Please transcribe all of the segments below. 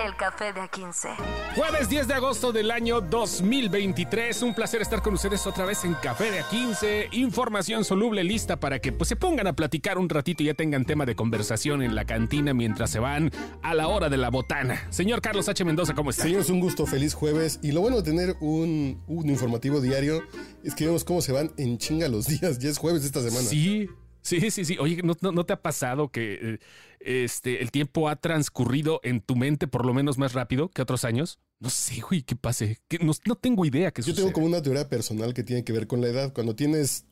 El café de A15. Jueves 10 de agosto del año 2023. Un placer estar con ustedes otra vez en Café de A15. Información soluble lista para que pues, se pongan a platicar un ratito y ya tengan tema de conversación en la cantina mientras se van a la hora de la botana. Señor Carlos H. Mendoza, ¿cómo está? Señor, es un gusto, feliz jueves. Y lo bueno de tener un, un informativo diario es que vemos cómo se van en chinga los días. Ya es jueves de esta semana. Sí, Sí, sí, sí. Oye, ¿no, no, te ha pasado que eh, este, el tiempo ha transcurrido en tu mente por lo menos más rápido que otros años? No sé, güey, qué pase. Que no, no, tengo idea que Yo tengo como una teoría personal que tiene que ver con la edad. Cuando tienes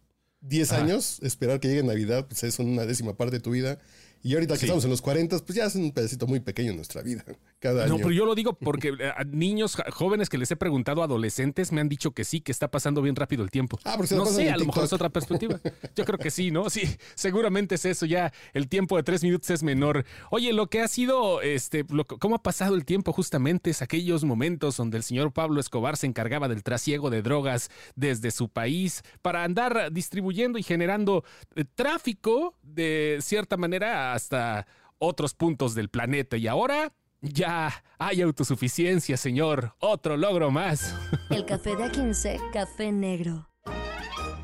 10 años, esperar que llegue Navidad, pues es una décima parte de tu vida. Y ahorita que estamos en los 40, pues ya es un pedacito muy pequeño en nuestra vida, cada año. No, pero yo lo digo porque eh, a niños jóvenes que les he preguntado, adolescentes, me han dicho que sí, que está pasando bien rápido el tiempo. Ah, no sé, a lo mejor es otra perspectiva. Yo creo que sí, ¿no? Sí, seguramente es eso, ya el tiempo de tres minutos es menor. Oye, lo que ha sido, este, cómo ha pasado el tiempo justamente es aquellos momentos donde el señor Pablo Escobar se encargaba del trasiego de drogas desde su país para andar distribuyendo y generando eh, tráfico de cierta manera hasta otros puntos del planeta. Y ahora ya hay autosuficiencia, señor. Otro logro más. El café de A15, café negro.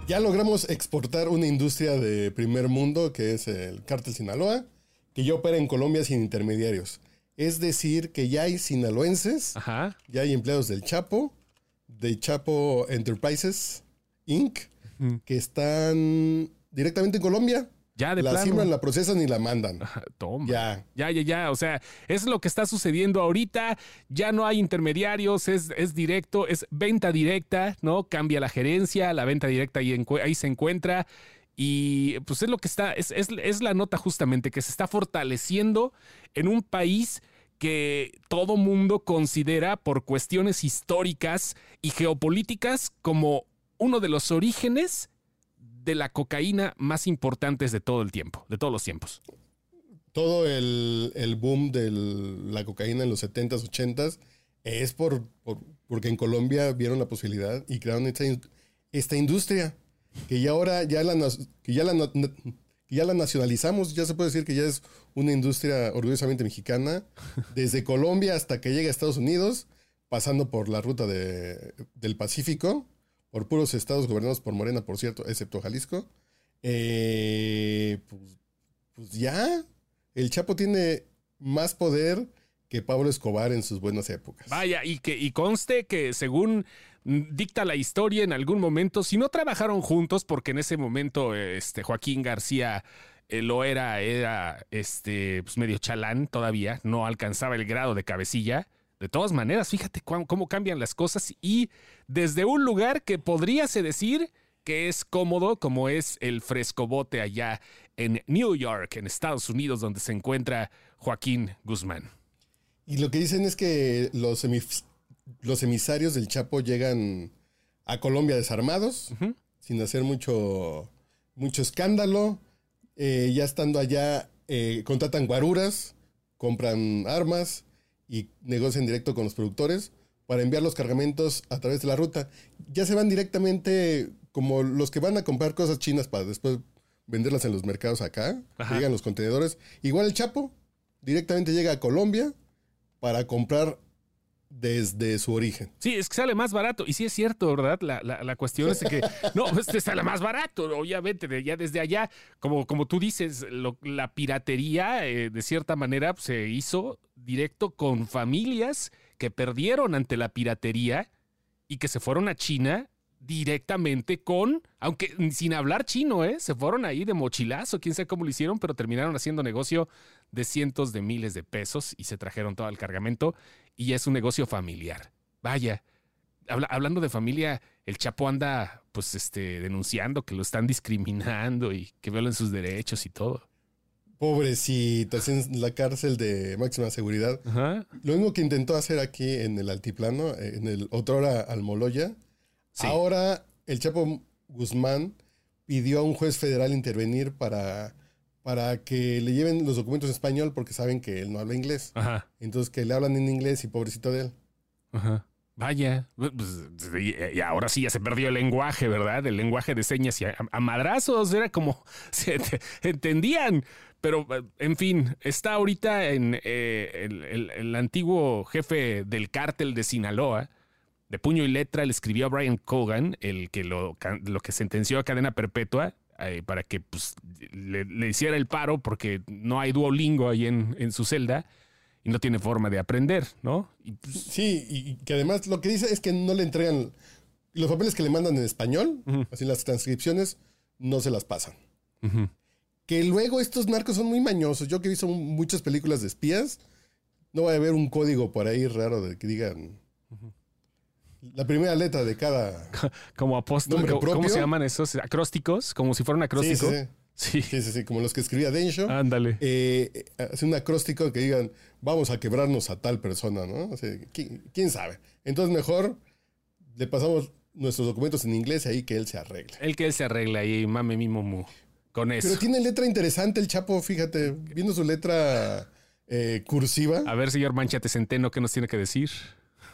Ya logramos exportar una industria de primer mundo, que es el cártel Sinaloa, que ya opera en Colombia sin intermediarios. Es decir, que ya hay sinaloenses, ya hay empleados del Chapo, de Chapo Enterprises Inc., que están directamente en Colombia ya de la plano. la procesan y la mandan. Toma. Ya. Ya, ya, ya. O sea, es lo que está sucediendo ahorita. Ya no hay intermediarios, es, es directo, es venta directa, ¿no? Cambia la gerencia, la venta directa ahí, ahí se encuentra. Y pues es lo que está, es, es, es la nota justamente, que se está fortaleciendo en un país que todo mundo considera por cuestiones históricas y geopolíticas como uno de los orígenes de la cocaína más importantes de todo el tiempo, de todos los tiempos. Todo el, boom de la cocaína en los 70s, 80s es por, porque en Colombia vieron la posibilidad y crearon esta, industria que ya ahora ya la, que ya, la, ya la nacionalizamos, ya se puede decir que ya es una industria orgullosamente mexicana, desde Colombia hasta que llega a Estados Unidos, pasando por la ruta del Pacífico por puros estados gobernados por Morena, por cierto, excepto Jalisco, eh, pues, pues, ya, el Chapo tiene más poder que Pablo Escobar en sus buenas épocas. Vaya, y que y conste que según dicta la historia en algún momento, si no trabajaron juntos, porque en ese momento este, Joaquín García eh, lo era, era este, pues medio chalán todavía, no alcanzaba el grado de cabecilla. De todas maneras, fíjate cómo cambian las cosas y desde un lugar que podríase decir que es cómodo, como es el frescobote allá en New York, en Estados Unidos, donde se encuentra Joaquín Guzmán. Y lo que dicen es que los, los emisarios del Chapo llegan a Colombia desarmados, sin hacer mucho, mucho escándalo. Eh, ya estando allá, eh, contratan guaruras, compran armas y negocian directo con los productores para enviar los cargamentos a través de la ruta. Ya se van directamente como los que van a comprar cosas chinas para después venderlas en los mercados acá. Llegan los contenedores. Igual el Chapo directamente llega a Colombia para comprar desde su origen. Sí, es que sale más barato. Y sí es cierto, ¿verdad? La, la, cuestión es que no, pues te sale más barato, obviamente, ya desde allá, como, como tú dices, la piratería eh, de cierta manera se hizo directo con familias que perdieron ante la piratería y que se fueron a China directamente con, aunque sin hablar chino, ¿eh? Se fueron ahí de mochilazo, quién sabe cómo lo hicieron, pero terminaron haciendo negocio de cientos de miles de pesos y se trajeron todo el cargamento y es un negocio familiar. Vaya, hablando de familia, el Chapo anda pues este denunciando que lo están discriminando y que violan sus derechos y todo. Pobrecito, en la cárcel de máxima seguridad. Lo mismo que intentó hacer aquí en el altiplano, en el otrora Almoloya. Ahora el Chapo Guzmán pidió a un juez federal intervenir para, para que le lleven los documentos en español porque saben que él no habla inglés. Entonces que le hablan en inglés y pobrecito de él. Vaya, pues, y ahora sí ya se perdió el lenguaje, ¿verdad? El lenguaje de señas y a, madrazos era como se entendían. Pero, en fin, está ahorita en eh, el, antiguo jefe del cártel de Sinaloa, de puño y letra, le escribió a Brian Cogan, el que lo, lo que sentenció a cadena perpetua, eh, para que pues, le, hiciera el paro, porque no hay Duolingo ahí en, en su celda y no tiene forma de aprender, ¿no? Pues, sí, y que además lo que dice es que no le entregan los papeles que le mandan en español, así las transcripciones, no se las pasan. Que luego estos narcos son muy mañosos. Yo que he visto muchas películas de espías, no va a haber un código por ahí raro de que digan la primera letra de cada. Como apóstol. ¿Cómo se llaman esos? Acrósticos, como si fuera un acróstico. Sí, sí. Sí. sí, sí, como los que escribía Densho. Ándale. Eh, hace un acróstico que digan, vamos a quebrarnos a tal persona, ¿no? ¿quién, sabe? Entonces mejor le pasamos nuestros documentos en inglés y ahí que él se arregle. El que él se arregle ahí, mame mi mu. Con eso. Pero tiene letra interesante el Chapo, fíjate, viendo su letra eh, cursiva. A ver, señor Manchate Centeno, ¿qué nos tiene que decir?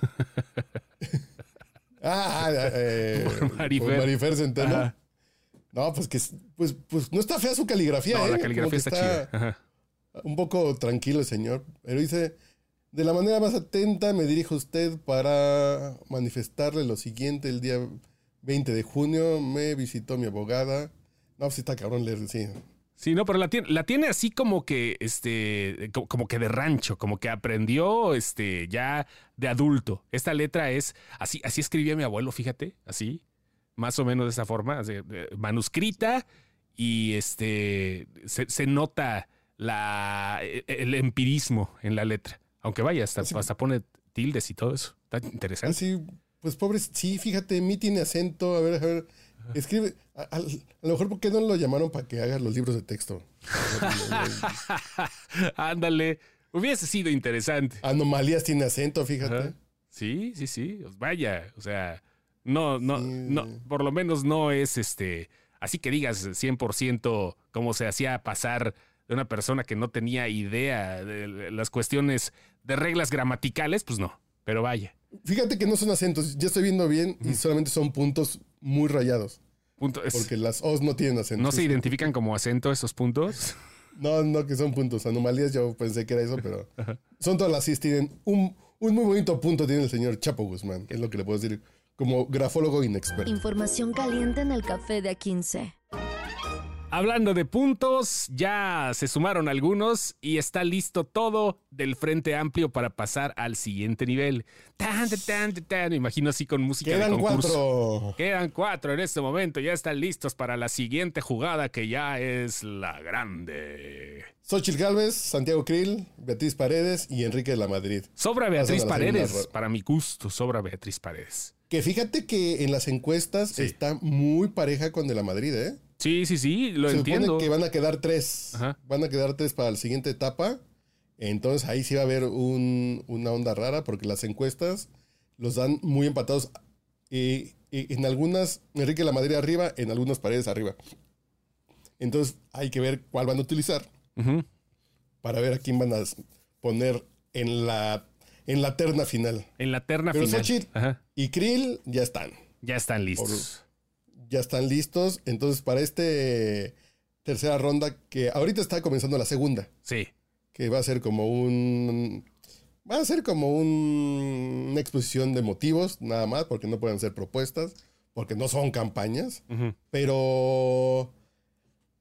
ah, eh, Marifer. Marifer Centeno. No, pues que pues, pues no está fea su caligrafía. No, la ¿eh? caligrafía está, chida. Un poco tranquilo el señor, pero dice, de la manera más atenta me dirijo a usted para manifestarle lo siguiente. El día 20 de junio me visitó mi abogada. No, pues está cabrón leer, sí. Sí, no, pero la tiene, la tiene así como que, este, como que de rancho, como que aprendió, este, ya de adulto. Esta letra es, así, así escribía mi abuelo, fíjate, así más o menos de esa forma, manuscrita y este se, nota la, e, el empirismo en la letra. Aunque vaya, hasta, hasta pone tildes y todo eso. Está interesante. Sí, pues pobre, sí, fíjate, mi tiene acento. A ver, a ver, escribe. A, lo mejor, ¿por qué no lo llamaron para que haga los libros de texto? Ándale, hubiese sido interesante. Anomalías tiene acento, fíjate. Sí, sí, sí. Vaya, o sea, no, no, no, por lo menos no es este, así que digas 100% como se hacía pasar de una persona que no tenía idea de las cuestiones de reglas gramaticales, pues no, pero vaya. Fíjate que no son acentos, ya estoy viendo bien y solamente son puntos muy rayados. porque las O's no tienen acento. ¿No se identifican como acento esos puntos? No, no, que son puntos. Anomalías, yo pensé que era eso, pero son todas las sí tienen un, un muy bonito punto, tiene el señor Chapo Guzmán, es lo que le puedo decir como grafólogo inexperto. Información caliente en el café de A15. Hablando de puntos, ya se sumaron algunos y está listo todo del Frente Amplio para pasar al siguiente nivel. Tan, tan, tan, Me imagino así con música Quedan de cuatro. Quedan cuatro en este momento. Ya están listos para la siguiente jugada que ya es la grande. Xochitl Galvez, Santiago Krill, Beatriz Paredes y Enrique de la Madrid. Sobra Beatriz Paredes, para mi gusto, sobra Beatriz Paredes. Que fíjate que en las encuestas está muy pareja con de la Madrid, ¿eh? Sí, sí, sí, lo Se entiendo. Supone que van a quedar tres. Van a quedar tres para la siguiente etapa. Entonces ahí sí va a haber una onda rara porque las encuestas los dan muy empatados. Y, en algunas, Enrique la Madrid arriba, en algunas paredes arriba. Entonces hay que ver cuál van a utilizar para ver a quién van a poner en la en la terna final. En la terna final. y Krill ya están. Ya están listos. ya están listos. Entonces, para este tercera ronda, que ahorita está comenzando la segunda. Sí. Que va a ser como un. Va a ser como una exposición de motivos, nada más, porque no pueden ser propuestas, porque no son campañas. Pero.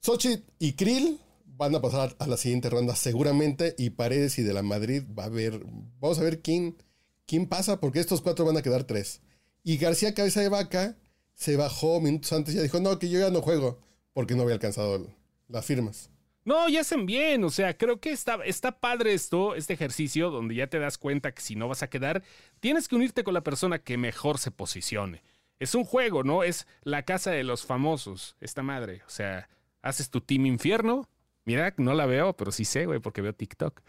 Xochitl y Krill van a pasar a la siguiente ronda seguramente y Paredes y de la Madrid va a haber, vamos a ver quién, quién pasa porque estos cuatro van a quedar tres. Y García Cabeza de Vaca se bajó minutos antes y ya dijo, no, que yo ya no juego porque no había alcanzado las firmas. No, ya hacen bien, o sea, creo que está, está padre esto, este ejercicio donde ya te das cuenta que si no vas a quedar, tienes que unirte con la persona que mejor se posicione. Es un juego, ¿no? Es la casa de los famosos, esta madre. O sea, haces tu team infierno, Mira, no la veo, pero sí sé, güey, porque veo TikTok.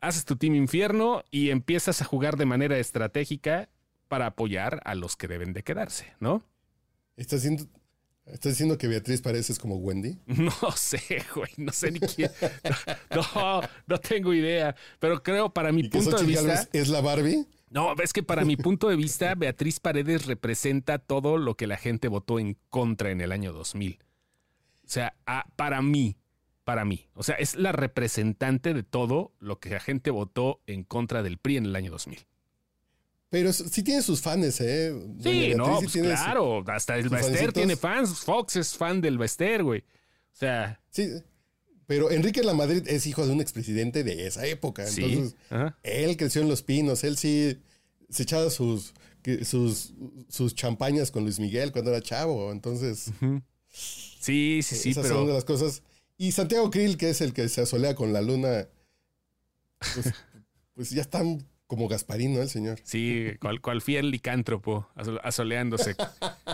Haces tu team infierno y empiezas a jugar de manera estratégica para apoyar a los que deben de quedarse, ¿no? ¿Estás diciendo, ¿Estás diciendo que Beatriz pareces como Wendy? No sé, güey, no sé ni quién. No, no tengo idea. Pero creo, para mi punto de vista. ¿Es la Barbie? No, es que para mi punto de vista, Beatriz Paredes representa todo lo que la gente votó en contra en el año 2000. O sea, para mí, para mí. O sea, es la representante de todo lo que la gente votó en contra del PRI en el año 2000. Pero sí tiene sus fans, ¿eh? Sí, no, pues claro. hasta el Bester tiene fans. Fox es fan del Bester, güey. O sea. Sí, pero Enrique La Madrid es hijo de un expresidente de esa época. Entonces, él creció en Los Pinos. Él sí se echaba sus, sus, sus champañas con Luis Miguel cuando era chavo. Entonces. Sí, sí, sí. Esas son de las cosas. Y Santiago Krill, que es el que se asolea con la luna. Pues, pues ya están como Gasparino, el señor. Sí, cual, fiel licántropo, asoleándose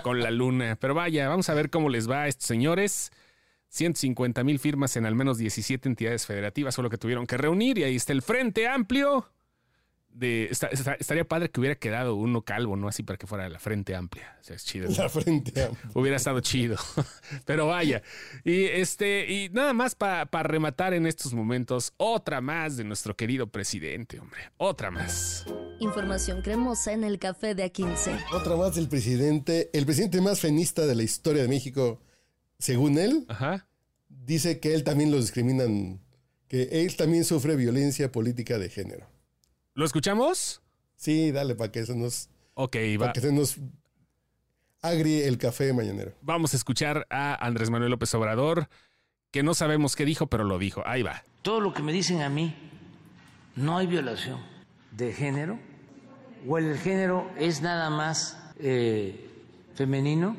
con la luna. Pero vaya, vamos a ver cómo les va a estos señores. 150 mil firmas en al menos 17 entidades federativas, solo que tuvieron que reunir y ahí está el Frente Amplio estaría padre que hubiera quedado uno calvo, ¿no? Así para que fuera la frente amplia. O sea, es chido. La frente amplia. Hubiera estado chido. Pero vaya. Y este, y nada más para rematar en estos momentos, otra más de nuestro querido presidente, hombre. Otra más. Información cremosa en el café de A15. Otra más del presidente, el presidente más fenista de la historia de México, según él. Dice que él también lo discriminan, que él también sufre violencia política de género. ¿Lo escuchamos? Sí, dale, para que se nos. Ok, va. Para que se nos agrie el café mañanero. Vamos a escuchar a Andrés Manuel López Obrador, que no sabemos qué dijo, pero lo dijo. Ahí va. Todo lo que me dicen a mí, no hay violación de género, o el género es nada más eh, femenino.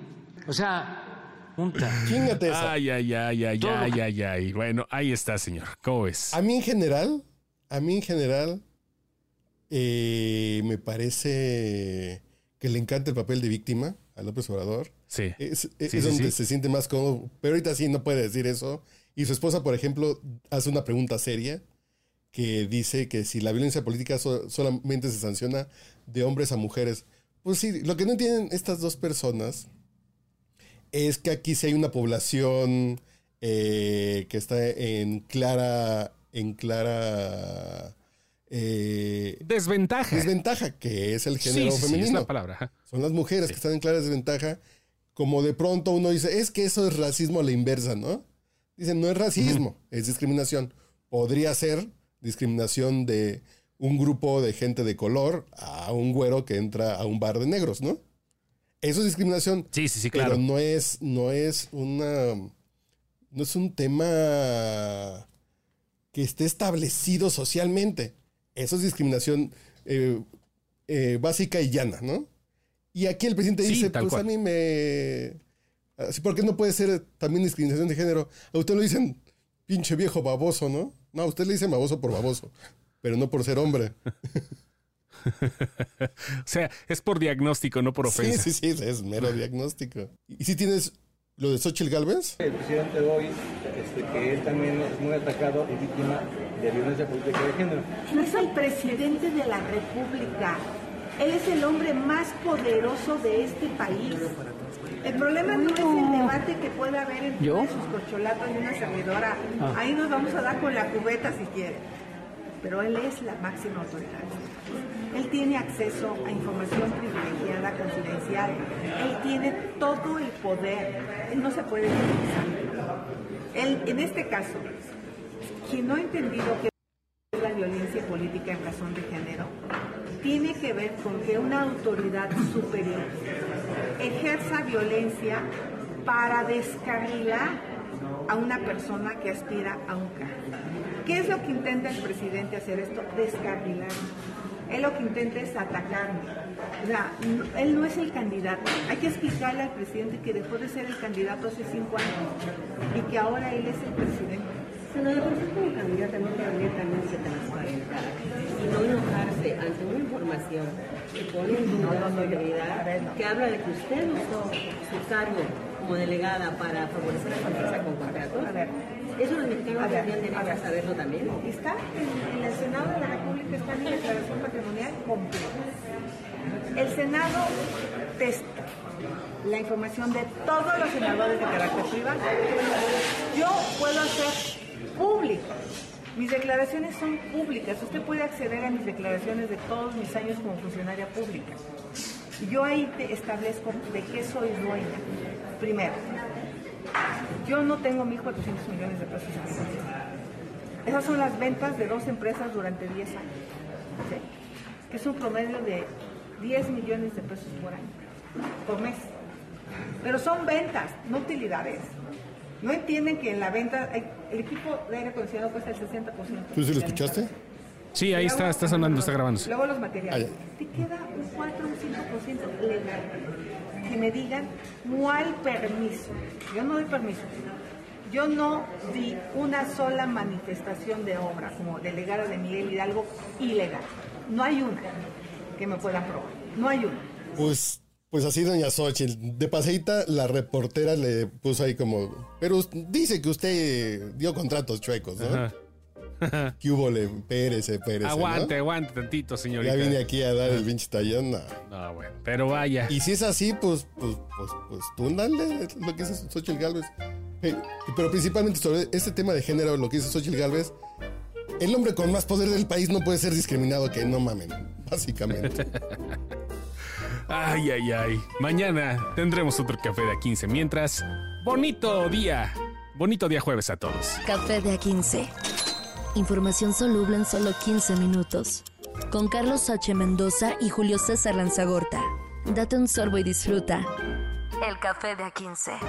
O sea. Chingate esa. Ay, ay, ay, ay, ay, ay, ay. Bueno, ahí está, señor. ¿Cómo es? A mí en general, a mí en general, eh, me parece que le encanta el papel de víctima a López Obrador. Sí. Es, donde se siente más cómodo. Pero ahorita sí no puede decir eso. Y su esposa, por ejemplo, hace una pregunta seria que dice que si la violencia política solamente se sanciona de hombres a mujeres. Pues sí, lo que no entienden estas dos personas es que aquí sí hay una población eh, que está en clara, en clara eh, desventaja. Desventaja, que es el género femenino. palabra. Son las mujeres que están en clara desventaja. Como de pronto uno dice, es que eso es racismo a la inversa, ¿no? Dicen, no es racismo, es discriminación. Podría ser discriminación de un grupo de gente de color a un güero que entra a un bar de negros, ¿no? Eso es discriminación. Sí, sí, sí, claro. Pero no es, no es una. No es un tema que esté establecido socialmente. Eso es discriminación eh, eh, básica y llana, ¿no? Y aquí el presidente dice, pues a mí me... Así, ¿Por qué no puede ser también discriminación de género? A usted lo dicen pinche viejo baboso, ¿no? No, a usted le dice baboso por baboso, pero no por ser hombre. o sea, es por diagnóstico, no por ofensa. Sí, sí, sí, es mero diagnóstico. ¿Y si tienes lo de Xochitl Galvez? El presidente hoy, este, que él también es muy atacado y víctima de violencia política de género. No es el presidente de la República. Él es el hombre más poderoso de este país. El problema no es el debate que pueda haber entre sus corcholatas y una servidora. Ah. Ahí nos vamos a dar con la cubeta si quiere. Pero él es la máxima autoridad. Él tiene acceso a información privilegiada, confidencial. Él tiene todo el poder. Él no se puede utilizar. Él, en este caso, quien no ha entendido que es la violencia política en razón de género, tiene que ver con que una autoridad superior ejerza violencia para descarrilar a una persona que aspira a un cargo. ¿Qué es lo que intenta el presidente hacer esto? Descarrilar. Él lo que intenta es atacarme. O sea, él no es el candidato. Hay que explicarle al presidente que dejó de ser el candidato hace cinco años y que ahora él es el presidente. Senador, usted como candidata no que abiertamente transparentar y no enojarse ante una información que pone en duda la autoridad, que habla de que usted usó su cargo como delegada para favorecer la confianza con contratos. Eso los mexicanos tendrían derecho a, saberlo también. Está en, el Senado de la República, está en la declaración patrimonial completa. El Senado testa la información de todos los senadores de carácter privado. Yo puedo hacer público Mis declaraciones son públicas. Usted puede acceder a mis declaraciones de todos mis años como funcionaria pública. Yo ahí te establezco de qué soy dueña. Primero, yo no tengo 1.400 millones de pesos en. Esas son las ventas de dos empresas durante 10 años. ¿sí? Que es un promedio de 10 millones de pesos por año, por mes. Pero son ventas, no utilidades. No entienden que en la venta hay- el equipo de aire acondicionado cuesta el 60%. ¿Tú sí lo escuchaste? Sí, ahí está, está sonando, está grabándose. Luego los materiales. Ah, Te queda un 4 o un 5% legal. Que me digan cuál permiso. Yo no doy permiso. Yo no di una sola manifestación de obra como delegada de Miguel Hidalgo ilegal. No hay una que me pueda probar. No hay una. Pues, pues así, doña Xochitl. De paseita, la reportera le puso ahí como. Pero dice que usted dio contratos chuecos, ¿no? Ajá. ¿Qué hubo le? Pérese, pérese. ¿no? Aguante, aguante tantito, señorita. Ya vine aquí a dar el pinche tallón. no. No, bueno, pero vaya. Y si es así, pues, pues, pues, pues tú dale es lo que dice Xochitl Galvez. Eh, pero principalmente sobre este tema de género, lo que dice Xochitl Galvez, el hombre con más poder del país no puede ser discriminado, que no mamen, básicamente. Ay, ay, ay. Mañana tendremos otro café de A15. Mientras, bonito día. Bonito día jueves a todos. Café de A15. Información soluble en solo 15 minutos. Con Carlos H. Mendoza y Julio César Lanzagorta. Date un sorbo y disfruta. El café de A15.